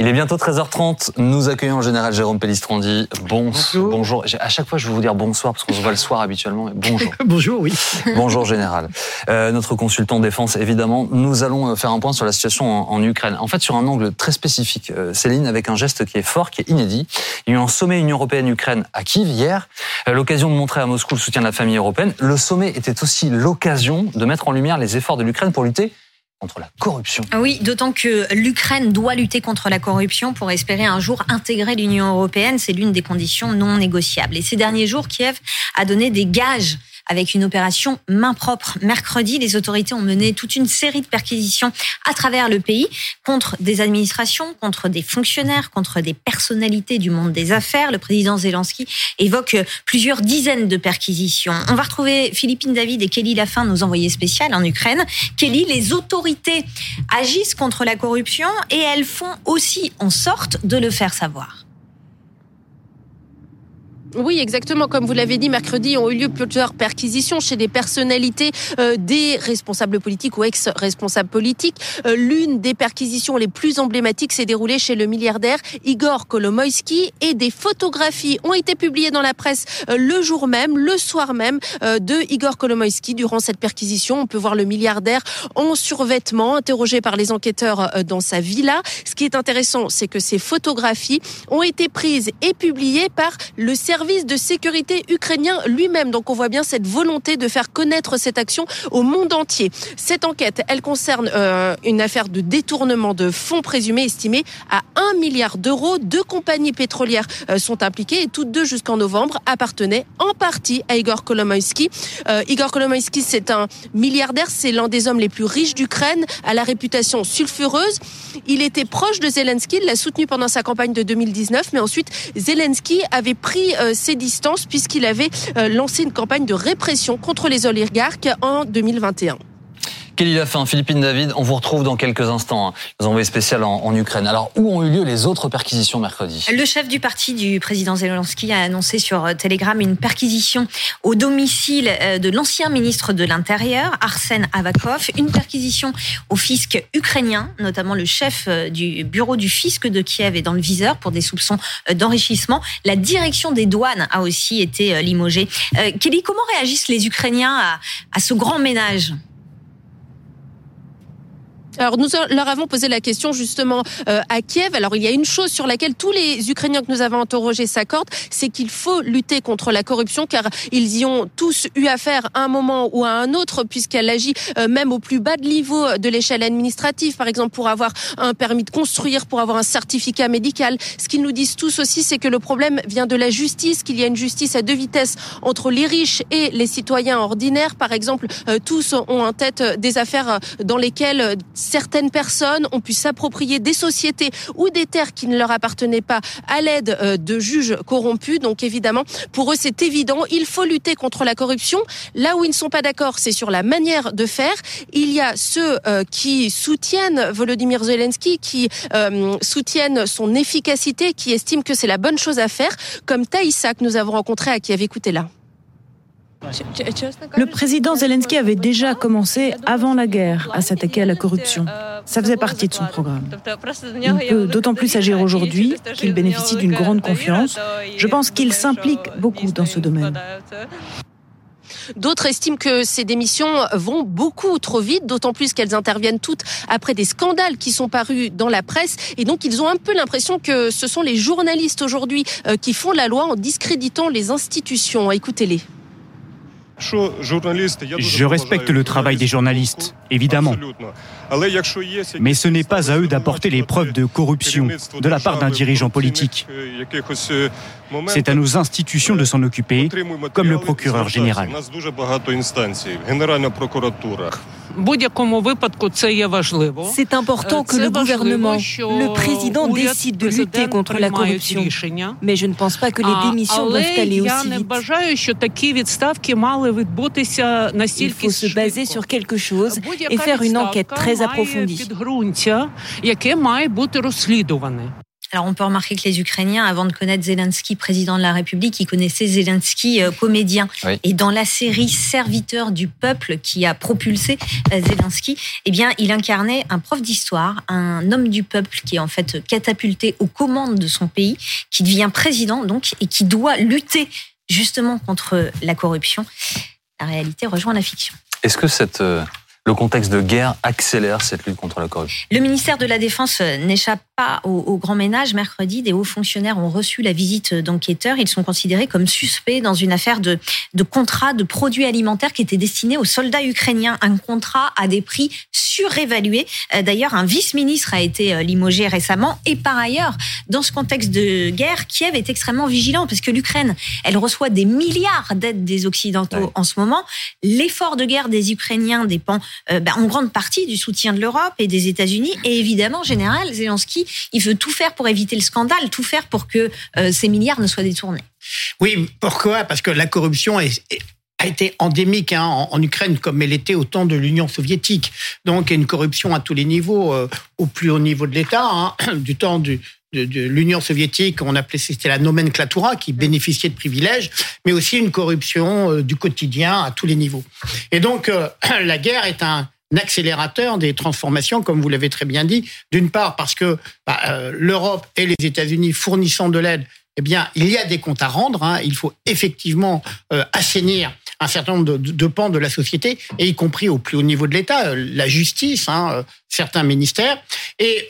Il est bientôt 13h30. Nous accueillons le général Jérôme Pellistrandi. bonjour. bonjour. À chaque fois, je vais vous dire bonsoir parce qu'on se voit le soir habituellement. Bonjour. bonjour, oui. bonjour, général. Euh, notre consultant défense, évidemment. Nous allons euh, faire un point sur la situation en, Ukraine. En fait, sur un angle très spécifique. Euh, Céline, avec un geste qui est fort, qui est inédit. Il y a eu un sommet Union européenne-Ukraine à Kiev hier. Euh, l'occasion de montrer à Moscou le soutien de la famille européenne. Le sommet était aussi l'occasion de mettre en lumière les efforts de l'Ukraine pour lutter corruption. Oui, d'autant que l'Ukraine doit lutter contre la corruption pour espérer un jour intégrer l'Union européenne. C'est l'une des conditions non négociables. Et ces derniers jours, Kiev a donné des gages avec une opération main propre. Mercredi, les autorités ont mené toute une série de perquisitions à travers le pays contre des administrations, contre des fonctionnaires, contre des personnalités du monde des affaires. Le président Zelensky évoque plusieurs dizaines de perquisitions. On va retrouver Philippine David et Kelly Lafin, nos envoyés spéciaux en Ukraine. Kelly, les autorités agissent contre la corruption et elles font aussi en sorte de le faire savoir. Oui, exactement. Comme vous l'avez dit, mercredi ont eu lieu plusieurs perquisitions chez des personnalités, euh, des responsables politiques ou ex-responsables politiques. Euh, l'une des perquisitions les plus emblématiques s'est déroulée chez le milliardaire Igor Kolomoïski et des photographies ont été publiées dans la presse euh, le jour même, le soir même de Igor Kolomoïski. Durant cette perquisition, on peut voir le milliardaire en survêtement, interrogé par les enquêteurs dans sa villa. Ce qui est intéressant, c'est que ces photographies ont été prises et publiées par le service service de sécurité ukrainien lui-même. Donc on voit bien cette volonté de faire connaître cette action au monde entier. Cette enquête, elle concerne euh, une affaire de détournement de fonds présumés estimés à 1 milliard d'euros. Deux compagnies pétrolières euh, sont impliquées et toutes deux jusqu'en novembre appartenaient en partie à Igor Kolomoïski. Euh, Igor Kolomoïski, c'est un milliardaire, c'est l'un des hommes les plus riches d'Ukraine, à la réputation sulfureuse. Il était proche de Zelensky, il l'a soutenu pendant sa campagne de 2019, mais ensuite Zelensky avait pris euh, ses distances puisqu'il avait euh, lancé une campagne de répression contre les oligarques en 2021. Kelly Lafin, Philippine David, on vous retrouve dans quelques instants, hein, nous envoyés spécial en, Ukraine. Alors, où ont eu lieu les autres perquisitions mercredi? Le chef du parti du président Zelensky a annoncé sur euh, Telegram une perquisition au domicile de l'ancien ministre de l'Intérieur, Arsène Avakov, une perquisition au fisc ukrainien, notamment le chef du bureau du fisc de Kiev est dans le viseur pour des soupçons d'enrichissement. La direction des douanes a aussi été limogée. Kelly, comment réagissent les Ukrainiens à ce grand ménage? Alors nous leur avons posé la question justement euh, à Kiev. Alors il y a une chose sur laquelle tous les Ukrainiens que nous avons interrogés s'accordent, c'est qu'il faut lutter contre la corruption car ils y ont tous eu affaire à un moment ou à un autre puisqu'elle agit euh, même au plus bas de niveau de l'échelle administrative. Par exemple pour avoir un permis de construire, pour avoir un certificat médical. Ce qu'ils nous disent tous aussi, c'est que le problème vient de la justice, qu'il y a une justice à deux vitesses entre les riches et les citoyens ordinaires. Par exemple, euh, tous ont en tête des affaires dans lesquelles certaines personnes ont pu s'approprier des sociétés ou des terres qui ne leur appartenaient pas à l'aide euh, de juges corrompus. Donc évidemment, pour eux, c'est évident, il faut lutter contre la corruption. Là où ils ne sont pas d'accord, c'est sur la manière de faire. Il y a ceux euh, qui soutiennent Volodymyr Zelensky, qui euh, soutiennent son efficacité, qui estiment que c'est la bonne chose à faire, comme Taïsa que nous avons rencontré à Kiev. Écoutez-là. Le président Zelensky avait déjà commencé avant la guerre à s'attaquer à la corruption. Ça faisait partie de son programme. Il peut d'autant plus agir aujourd'hui qu'il bénéficie d'une grande confiance. Je pense qu'il s'implique beaucoup dans ce domaine. D'autres estiment que ces démissions vont beaucoup trop vite, d'autant plus qu'elles interviennent toutes après des scandales qui sont parus dans la presse. Et donc, ils ont un peu l'impression que ce sont les journalistes aujourd'hui euh, qui font la loi en discréditant les institutions. Écoutez-les. Je respecte le travail des journalistes, évidemment. Mais ce n'est pas à eux d'apporter les preuves de corruption de la part d'un dirigeant politique. C'est à nos institutions de s'en occuper, comme le procureur général. C'est important que le gouvernement, le président décide de lutter contre la corruption. Mais je ne pense pas que les démissions doivent aller aussi vite. Il faut se baser sur quelque chose et faire une enquête très approfondie. alors on peut remarquer que les Ukrainiens, avant de connaître Zelensky président de la République, ils connaissaient Zelensky euh, comédien. Et dans la série Serviteur du peuple qui a propulsé euh, Zelensky, eh bien il incarnait un prof d'histoire, un homme du peuple qui est en fait catapulté aux commandes de son pays, qui devient président donc et qui doit lutter justement contre la corruption. La réalité rejoint la fiction. Est-ce que cette euh, le contexte de guerre accélère cette lutte contre la corruption? Le ministère de la Défense n'échappe pas au, grand ménage. Mercredi, des hauts fonctionnaires ont reçu la visite d'enquêteurs. Ils sont considérés comme suspects dans une affaire de, de contrat de produits alimentaires qui était destiné aux soldats ukrainiens. Un contrat à des prix surévalués. Euh, d'ailleurs, un vice-ministre a été euh, limogé récemment. Et par ailleurs, dans ce contexte de guerre, Kiev est extrêmement vigilant parce que l'Ukraine, elle reçoit des milliards d'aides des Occidentaux en ce moment. L'effort de guerre des Ukrainiens dépend euh, ben, en grande partie du soutien de l'Europe et des États-Unis. Et évidemment, général, Zelensky, il veut tout faire pour éviter le scandale, tout faire pour que euh, ces milliards ne soient détournés. Oui, pourquoi? Parce que la corruption a été endémique hein, en, Ukraine comme elle était au temps de l'Union soviétique. Donc, une corruption à tous les niveaux, euh, au plus haut niveau de l'État, hein, du temps de, l'Union soviétique, on appelait c'était la nomenclatura qui bénéficiait de privilèges, mais aussi une corruption du quotidien à tous les niveaux. Et donc, la guerre est un accélérateur des transformations, comme vous l'avez très bien dit. D'une part, parce que bah, euh, l'Europe et les États-Unis fournissant de l'aide, eh bien, il y a des comptes à rendre. Hein. Il faut effectivement euh, assainir un certain nombre de, pans de la société, et y compris au plus haut niveau de l'État, euh, la justice, hein, certains ministères. Et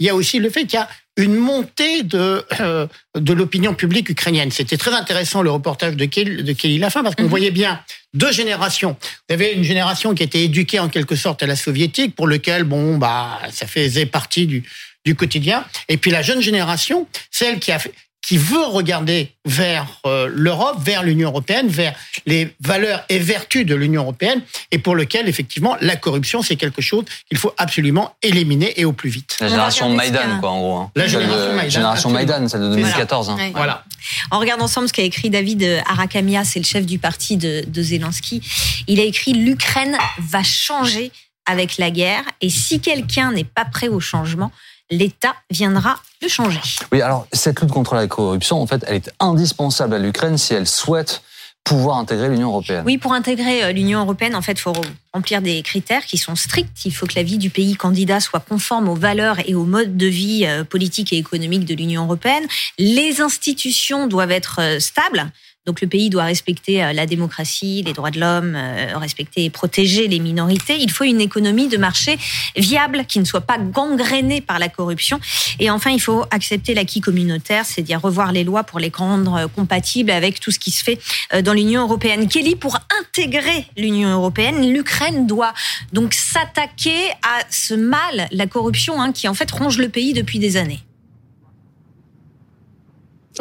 il y a aussi le fait qu'il y a une montée de, euh, de l'opinion publique ukrainienne. C'était très intéressant le reportage de Kelly, de Kelly Lafin parce qu'on mhm. voyait bien deux générations. Vous avez une génération qui était éduquée en quelque sorte à la soviétique, pour lequel bon bah ça faisait partie du, du quotidien. Et puis la jeune génération, celle qui a fait, qui veut regarder vers euh, l'Europe, vers l'Union européenne, vers les valeurs et vertus de l'Union européenne, et pour lequel, effectivement, la corruption, c'est quelque chose qu'il faut absolument éliminer et au plus vite. La génération Maïdan, quoi, en gros. Hein. La génération Maïdan. Génération Maïdan, celle de 2014. Hein. Voilà. On regarde ensemble ce qu'a écrit David Arakamia, c'est le chef du parti de, de Zelensky. Il a écrit L'Ukraine va changer avec la guerre, et si quelqu'un n'est pas prêt au changement, l'État viendra le changer. Oui, alors cette lutte contre la corruption, en fait, elle est indispensable à l'Ukraine si elle souhaite pouvoir intégrer l'Union européenne. Oui, pour intégrer euh, l'Union européenne, en fait, il faut remplir des critères qui sont stricts. Il faut que la vie du pays candidat soit conforme aux valeurs et aux modes de vie euh, politiques et économiques de l'Union européenne. Les institutions doivent être euh, stables. Donc le pays doit respecter euh, la démocratie, les droits de l'homme, euh, respecter et protéger les minorités. Il faut une économie de marché viable qui ne soit pas gangrénée par la corruption. Et enfin, il faut accepter l'acquis communautaire, c'est-à-dire revoir les lois pour les rendre euh, compatibles avec tout ce qui se fait dans l'Union européenne. Kelly, pour intégrer l'Union européenne, l'Ukraine doit donc s'attaquer à ce mal, la corruption, hein, qui en fait ronge le pays depuis des années.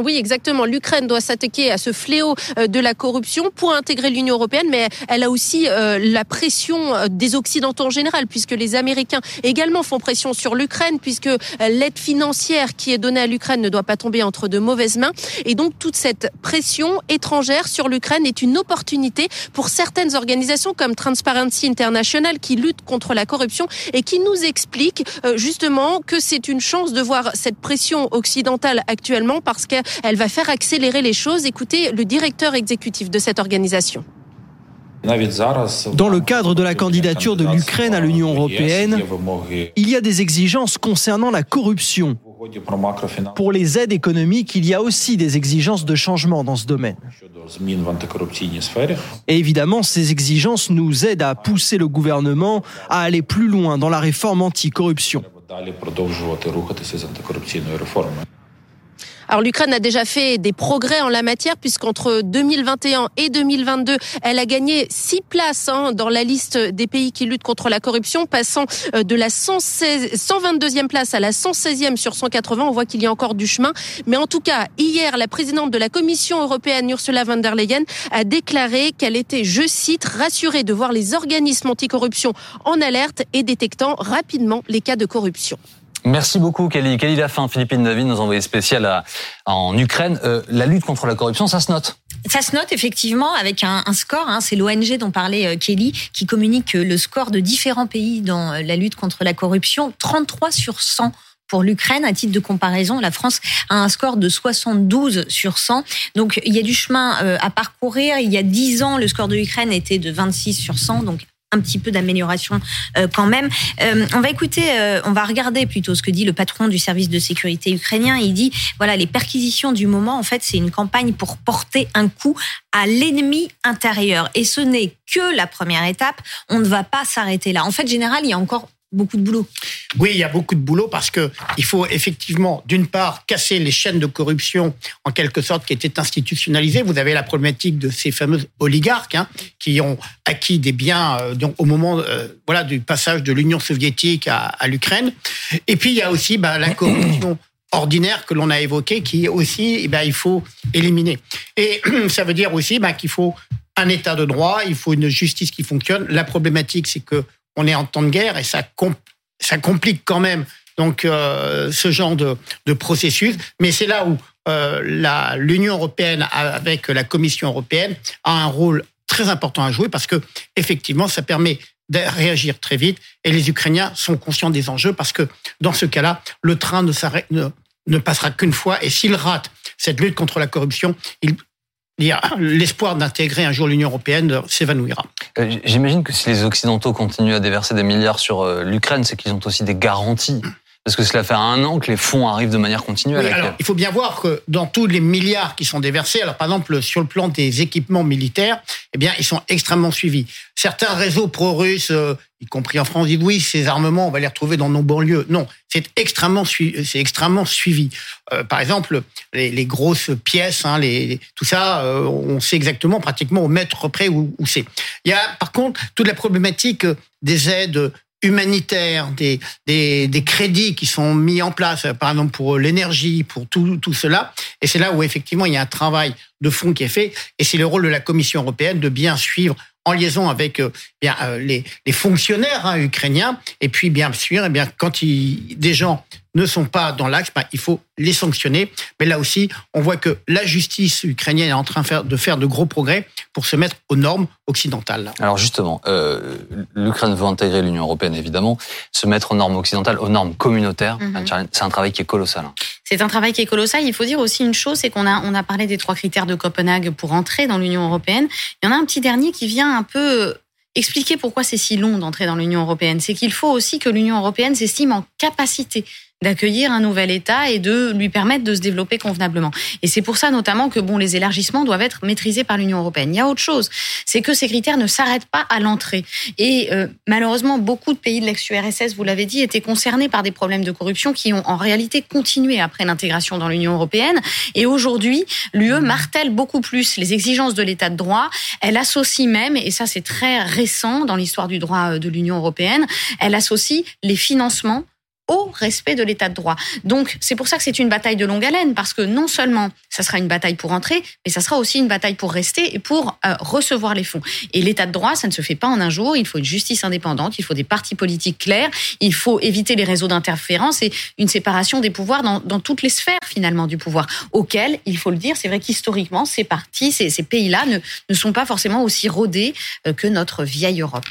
Oui, exactement. L'Ukraine doit s'attaquer à ce fléau euh, de la corruption pour intégrer l'Union européenne, mais elle a aussi euh, la pression euh, des Occidentaux en général, puisque les Américains également font pression sur l'Ukraine, puisque l'aide financière qui est donnée à l'Ukraine ne doit pas tomber entre de mauvaises mains. Et donc toute cette pression étrangère sur l'Ukraine est une opportunité pour certaines organisations comme Transparency International qui luttent contre la corruption et qui nous expliquent justement que c'est une chance de voir cette pression occidentale actuellement parce que elle va faire accélérer les choses. Écoutez le directeur exécutif de cette organisation. Dans le cadre de la candidature de l'Ukraine à l'Union européenne, il y a des exigences concernant la corruption. Pour les aides économiques, il y a aussi des exigences de changement dans ce domaine. Et évidemment, ces exigences nous aident à pousser le gouvernement à aller plus loin dans la réforme anticorruption. Alors l'Ukraine a déjà fait des progrès en la matière puisqu'entre 2021 et 2022, elle a gagné six places hein, dans la liste des pays qui luttent contre la corruption, passant euh, de la 116, 122e place à la 116e sur 180. On voit qu'il y a encore du chemin. Mais en tout cas, hier, la présidente de la Commission européenne, Ursula von der Leyen, a déclaré qu'elle était, je cite, rassurée de voir les organismes anticorruption en alerte et détectant rapidement les cas de corruption. Merci beaucoup, Kelly. Kelly Lafin, Philippine David, nos envoyés spécial en Ukraine. Euh, la lutte contre la corruption, ça se note ça se note effectivement avec un, score. Hein, c'est l'ONG dont parlait euh, Kelly qui communique le score de différents pays dans euh, la lutte contre la corruption. 33 sur 100 pour l'Ukraine. À titre de comparaison, la France a un score de 72 sur 100. Donc il y a du chemin à parcourir. Il y a 10 ans, le score de l'Ukraine était de 26 sur 100. Donc un petit peu d'amélioration euh, quand même. Euh, on va écouter, euh, on va regarder plutôt ce que dit le patron du service de sécurité ukrainien. Il dit voilà les perquisitions du moment en fait c'est une campagne pour porter un coup à l'ennemi intérieur et ce n'est que la première étape. On ne va pas s'arrêter là. En fait, général, il y a encore beaucoup de boulot. Oui, il y a beaucoup de boulot parce que il faut effectivement, d'une part, casser les chaînes de corruption en quelque sorte qui étaient institutionnalisées. Vous avez la problématique de ces fameux oligarques hein, qui ont acquis des biens euh, donc, au moment euh, voilà du passage de l'Union soviétique à, l'Ukraine. Et puis il y a aussi bah, la corruption ordinaire que l'on a évoquée qui aussi, eh ben, il faut éliminer. Et ça veut dire aussi bah, qu'il faut un état de droit, il faut une justice qui fonctionne. La problématique, c'est que on est en temps de guerre et ça, ça complique quand même donc euh, ce genre de, processus. Mais c'est là où euh, l'Union européenne avec la Commission européenne a un rôle très important à jouer parce que effectivement ça permet de réagir très vite et les Ukrainiens sont conscients des enjeux parce que dans ce cas-là le train ne, ne, ne passera qu'une fois et s'il rate cette lutte contre la corruption, il, l'espoir d'intégrer un jour l'Union européenne s'évanouira. Euh, j'imagine que si les Occidentaux continuent à déverser des milliards sur euh, l'Ukraine, c'est qu'ils ont aussi des garanties. Parce que cela fait un an que les fonds arrivent de manière continuelle. alors, il faut bien voir que dans tous les milliards qui sont déversés, alors par exemple sur le plan des équipements militaires, eh bien ils sont extrêmement suivis. Certains réseaux pro-russes, euh, y compris en France, disent oui, ces armements, on va les retrouver dans nos banlieues. Non, c'est extrêmement, c'est extrêmement suivi. Euh, par exemple, les, grosses pièces, hein, les, tout ça, euh, on sait exactement, pratiquement au mètre près où, où c'est. Il y a par contre toute la problématique des aides humanitaires, des, des, des, crédits qui sont mis en place, par exemple pour l'énergie, pour tout, tout cela. Et c'est là où effectivement il y a un travail de fond qui est fait. Et c'est le rôle de la Commission européenne de bien suivre en liaison avec euh, bien euh, les, les, fonctionnaires hein, ukrainiens. Et puis bien sûr, et eh bien quand il, des gens ne sont pas dans l'axe, ben, il faut les sanctionner. Mais là aussi, on voit que la justice ukrainienne est en train de faire de, gros progrès pour se mettre aux normes occidentales. Alors justement, euh, l'Ukraine veut intégrer l'Union européenne, évidemment, se mettre aux normes occidentales, aux normes communautaires. Mhm. C'est un travail qui est colossal. Hein. C'est un travail qui est colossal. Il faut dire aussi une chose, c'est qu'on a, on a parlé des trois critères de Copenhague pour entrer dans l'Union européenne. Il y en a un petit dernier qui vient un peu expliquer pourquoi c'est si long d'entrer dans l'Union européenne. C'est qu'il faut aussi que l'Union européenne s'estime en capacité d'accueillir un nouvel État et de lui permettre de se développer convenablement. Et c'est pour ça notamment que bon, les élargissements doivent être maîtrisés par l'Union européenne. Il y a autre chose, c'est que ces critères ne s'arrêtent pas à l'entrée. Et euh, malheureusement, beaucoup de pays de l'ex-URSS, vous l'avez dit, étaient concernés par des problèmes de corruption qui ont en réalité continué après l'intégration dans l'Union européenne. Et aujourd'hui, l'UE martèle beaucoup plus les exigences de l'État de droit. Elle associe même, et ça c'est très récent dans l'histoire du droit de l'Union européenne, elle associe les financements au respect de l'état de droit. Donc, c'est pour ça que c'est une bataille de longue haleine, parce que non seulement ça sera une bataille pour entrer, mais ça sera aussi une bataille pour rester et pour euh, recevoir les fonds. Et l'état de droit, ça ne se fait pas en un jour. Il faut une justice indépendante, il faut des partis politiques clairs, il faut éviter les réseaux d'interférence et une séparation des pouvoirs dans, dans, toutes les sphères finalement du pouvoir, auxquels, il faut le dire, c'est vrai qu'historiquement, ces partis, ces, ces pays-là ne, ne sont pas forcément aussi rodés euh, que notre vieille Europe.